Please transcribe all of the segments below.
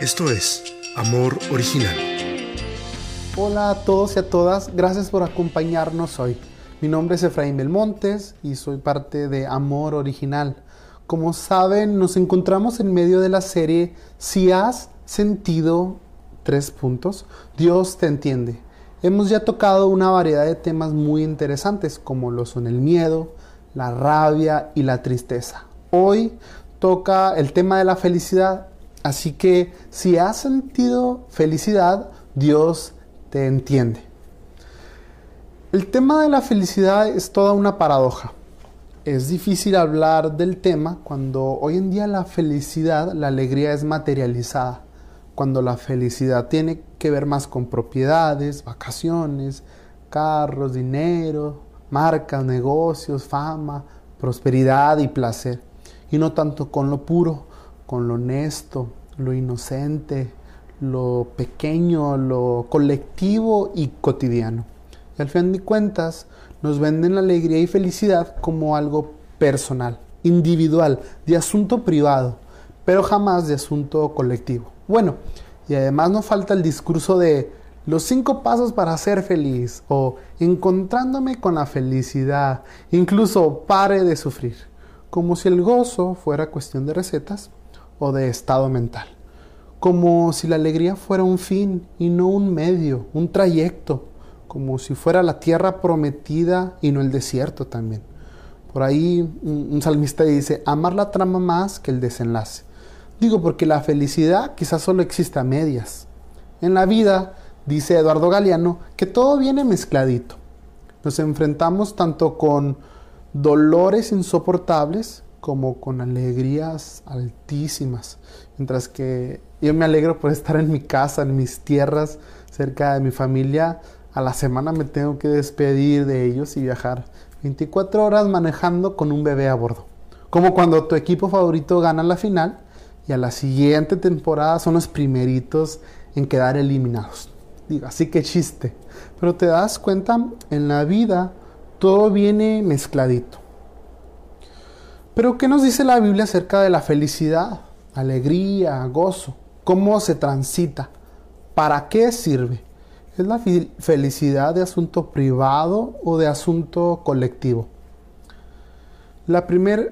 Esto es Amor Original. Hola a todos y a todas, gracias por acompañarnos hoy. Mi nombre es Efraín Belmontes y soy parte de Amor Original. Como saben, nos encontramos en medio de la serie Si has sentido tres puntos, Dios te entiende. Hemos ya tocado una variedad de temas muy interesantes como lo son el miedo, la rabia y la tristeza. Hoy toca el tema de la felicidad, así que si has sentido felicidad, Dios te entiende. El tema de la felicidad es toda una paradoja. Es difícil hablar del tema cuando hoy en día la felicidad, la alegría es materializada, cuando la felicidad tiene que ver más con propiedades, vacaciones, carros, dinero, marcas, negocios, fama, prosperidad y placer, y no tanto con lo puro, con lo honesto, lo inocente, lo pequeño, lo colectivo y cotidiano. Y al fin de cuentas nos venden la alegría y felicidad como algo personal, individual, de asunto privado, pero jamás de asunto colectivo. Bueno, y además nos falta el discurso de los cinco pasos para ser feliz o encontrándome con la felicidad, incluso pare de sufrir, como si el gozo fuera cuestión de recetas o de estado mental, como si la alegría fuera un fin y no un medio, un trayecto, como si fuera la tierra prometida y no el desierto también. Por ahí un, salmista dice, amar la trama más que el desenlace. Digo porque la felicidad quizás solo existe a medias. En la vida dice Eduardo Galeano, que todo viene mezcladito. Nos enfrentamos tanto con dolores insoportables como con alegrías altísimas. Mientras que yo me alegro por estar en mi casa, en mis tierras, cerca de mi familia. A la semana me tengo que despedir de ellos y viajar 24 horas manejando con un bebé a bordo. Como cuando tu equipo favorito gana la final y a la siguiente temporada son los primeritos en quedar eliminados. Digo, así que chiste. Pero te das cuenta, en la vida todo viene mezcladito. Pero ¿qué nos dice la Biblia acerca de la felicidad, alegría, gozo? ¿Cómo se transita? ¿Para qué sirve? ¿Es la felicidad de asunto privado o de asunto colectivo? La primera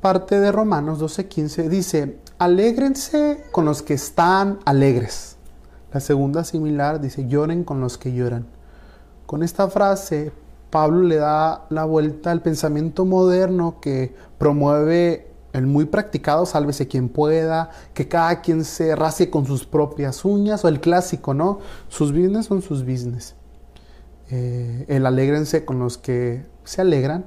parte de Romanos 12:15 dice, alégrense con los que están alegres la segunda similar dice, lloren con los que lloran. Con esta frase, Pablo le da la vuelta al pensamiento moderno que promueve el muy practicado, sálvese quien pueda, que cada quien se racie con sus propias uñas, o el clásico, ¿no? Sus business son sus business. Eh, el alégrense con los que se alegran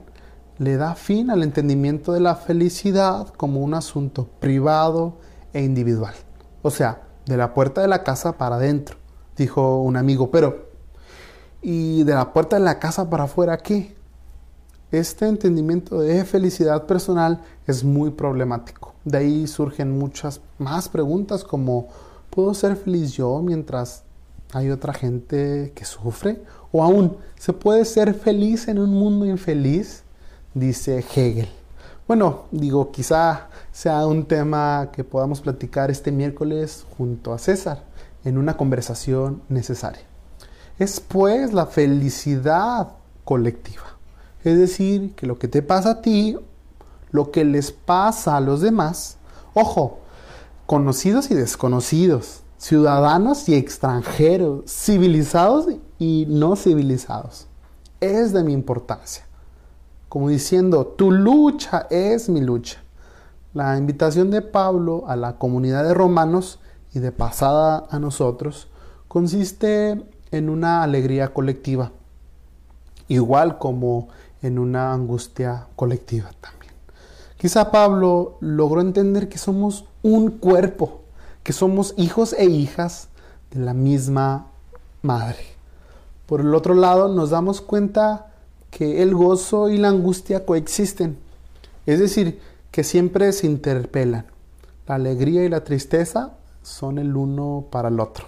le da fin al entendimiento de la felicidad como un asunto privado e individual. O sea, de la puerta de la casa para adentro, dijo un amigo, pero ¿y de la puerta de la casa para afuera qué? Este entendimiento de felicidad personal es muy problemático. De ahí surgen muchas más preguntas como ¿puedo ser feliz yo mientras hay otra gente que sufre? O aún, ¿se puede ser feliz en un mundo infeliz? Dice Hegel. Bueno, digo, quizá sea un tema que podamos platicar este miércoles junto a César en una conversación necesaria. Es pues la felicidad colectiva. Es decir, que lo que te pasa a ti, lo que les pasa a los demás, ojo, conocidos y desconocidos, ciudadanos y extranjeros, civilizados y no civilizados, es de mi importancia como diciendo, tu lucha es mi lucha. La invitación de Pablo a la comunidad de romanos y de pasada a nosotros consiste en una alegría colectiva, igual como en una angustia colectiva también. Quizá Pablo logró entender que somos un cuerpo, que somos hijos e hijas de la misma madre. Por el otro lado, nos damos cuenta que el gozo y la angustia coexisten, es decir, que siempre se interpelan. La alegría y la tristeza son el uno para el otro,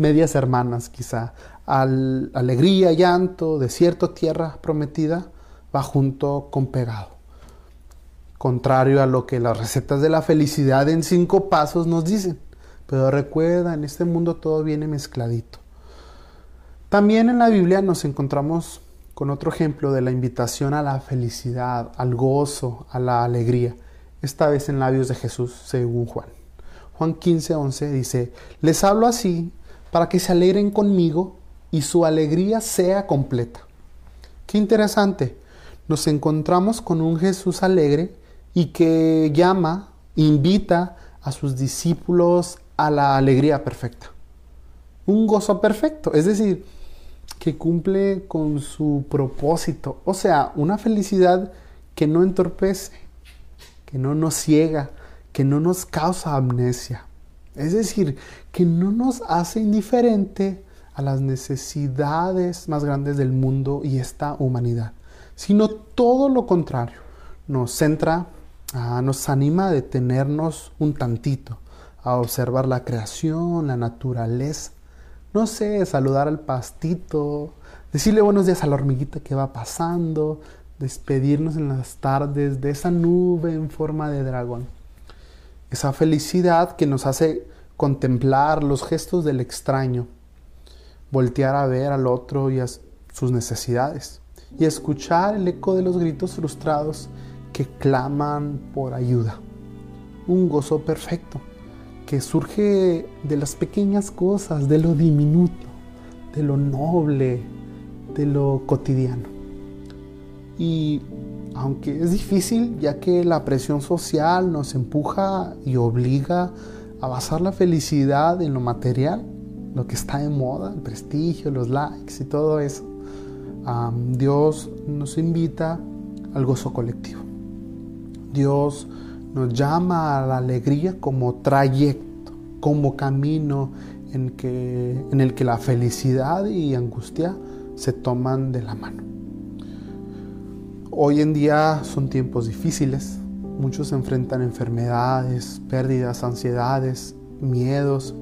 medias hermanas quizá. Al, alegría, llanto, desierto, tierra prometida, va junto con pegado. Contrario a lo que las recetas de la felicidad en cinco pasos nos dicen. Pero recuerda, en este mundo todo viene mezcladito. También en la Biblia nos encontramos con otro ejemplo de la invitación a la felicidad, al gozo, a la alegría, esta vez en labios de Jesús, según Juan. Juan 15, 11 dice, les hablo así para que se alegren conmigo y su alegría sea completa. Qué interesante. Nos encontramos con un Jesús alegre y que llama, invita a sus discípulos a la alegría perfecta. Un gozo perfecto, es decir, que cumple con su propósito. O sea, una felicidad que no entorpece, que no nos ciega, que no nos causa amnesia. Es decir, que no nos hace indiferente a las necesidades más grandes del mundo y esta humanidad, sino todo lo contrario. Nos centra, ah, nos anima a detenernos un tantito, a observar la creación, la naturaleza. No sé, saludar al pastito, decirle buenos días a la hormiguita que va pasando, despedirnos en las tardes de esa nube en forma de dragón. Esa felicidad que nos hace contemplar los gestos del extraño, voltear a ver al otro y a sus necesidades y escuchar el eco de los gritos frustrados que claman por ayuda. Un gozo perfecto que surge de las pequeñas cosas, de lo diminuto, de lo noble, de lo cotidiano. Y aunque es difícil, ya que la presión social nos empuja y obliga a basar la felicidad en lo material, lo que está de moda, el prestigio, los likes y todo eso, Dios nos invita al gozo colectivo. Dios nos llama a la alegría como trayecto, como camino en, el que la felicidad y angustia se toman de la mano. Hoy en día son tiempos difíciles, muchos enfrentan enfermedades, pérdidas, ansiedades, miedos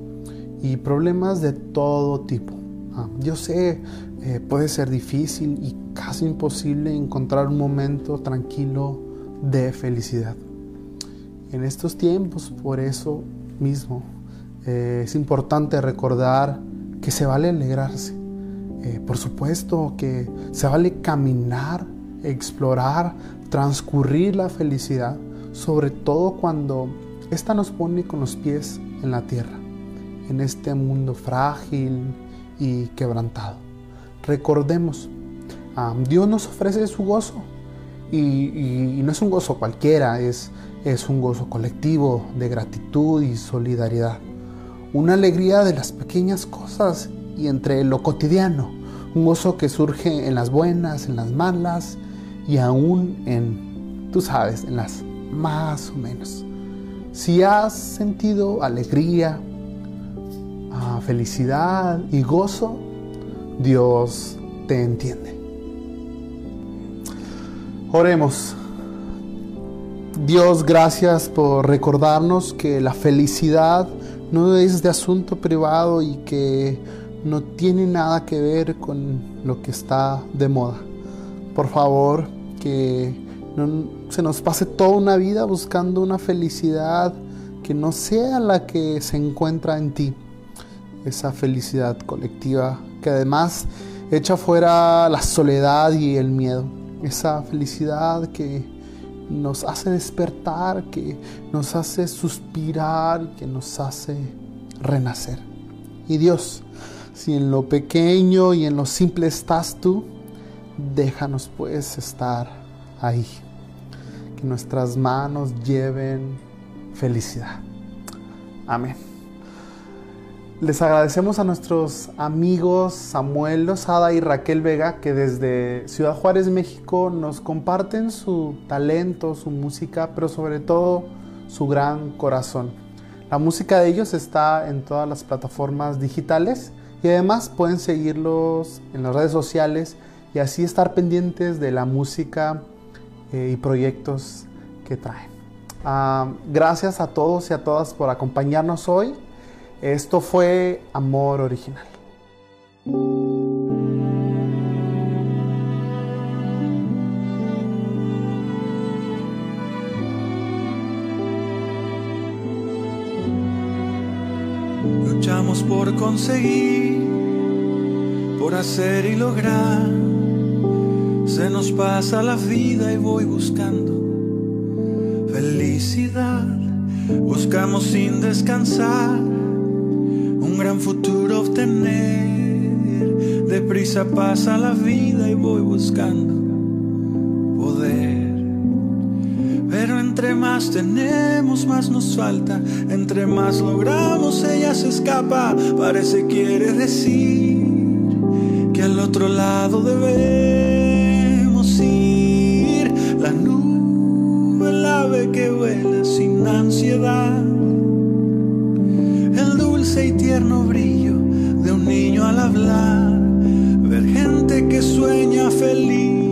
y problemas de todo tipo. Ah, yo sé, eh, puede ser difícil y casi imposible encontrar un momento tranquilo de felicidad en estos tiempos. Por eso mismo eh, es importante recordar que se vale alegrarse. Eh, por supuesto que se vale caminar, explorar, transcurrir la felicidad, sobre todo cuando ésta nos pone con los pies en la tierra, en este mundo frágil y quebrantado. Recordemos, Dios nos ofrece su gozo y, no es un gozo cualquiera, es, es un gozo colectivo de gratitud y solidaridad. Una alegría de las pequeñas cosas y entre lo cotidiano. Un gozo que surge en las buenas, en las malas y aún en, tú sabes, en las más o menos. Si has sentido alegría, ah, felicidad y gozo, Dios te entiende. Oremos. Dios, gracias por recordarnos que la felicidad no es de asunto privado y que no tiene nada que ver con lo que está de moda. Por favor, que no se nos pase toda una vida buscando una felicidad que no sea la que se encuentra en ti. Esa felicidad colectiva que además echa fuera la soledad y el miedo esa felicidad que nos hace despertar, que nos hace suspirar, que nos hace renacer. Y Dios, si en lo pequeño y en lo simple estás tú, déjanos pues estar ahí. Que nuestras manos lleven felicidad. Amén. Les agradecemos a nuestros amigos Samuel Lozada y Raquel Vega que desde Ciudad Juárez, México, nos comparten su talento, su música, pero sobre todo su gran corazón. La música de ellos está en todas las plataformas digitales y además pueden seguirlos en las redes sociales y así estar pendientes de la música eh, y proyectos que traen. Ah, gracias a todos y a todas por acompañarnos hoy. Esto fue amor original. luchamos por conseguir, por hacer y lograr. Se nos pasa la vida y voy buscando felicidad. Buscamos sin descansar un gran futuro obtener. Deprisa pasa la vida y voy buscando poder. Pero entre más tenemos, más nos falta. Entre más logramos, ella se escapa. Parece quiere decir que al otro lado debemos que vuela sin ansiedad. El dulce y tierno brillo de un niño al hablar. Ver gente que sueña felicidad.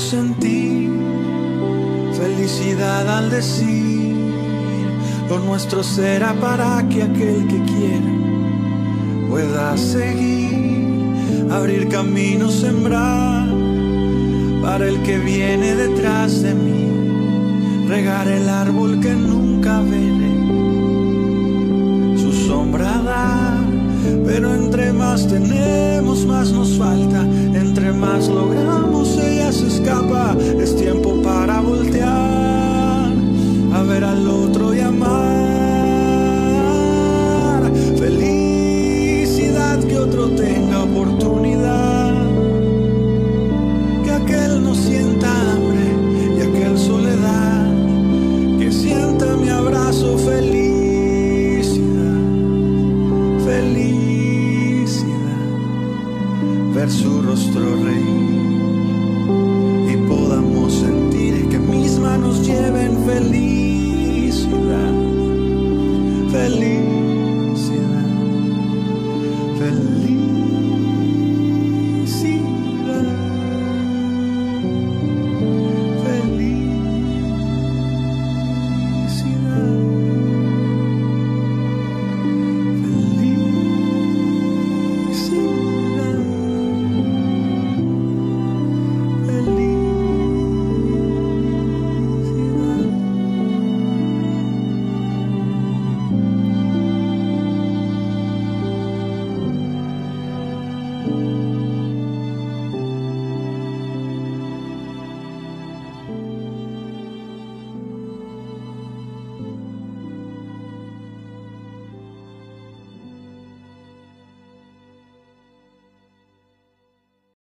Podremos sentir felicidad al decir lo nuestro será para que aquel que quiera pueda seguir, abrir caminos, sembrar. Para el que viene detrás de mí, regar el árbol que nunca veré, su sombra dar, pero entre más tenemos, más nos falta, entre más logramos, ella se escapa, es tiempo para voltear, a ver al otro y amar. Felicidad que otro tenga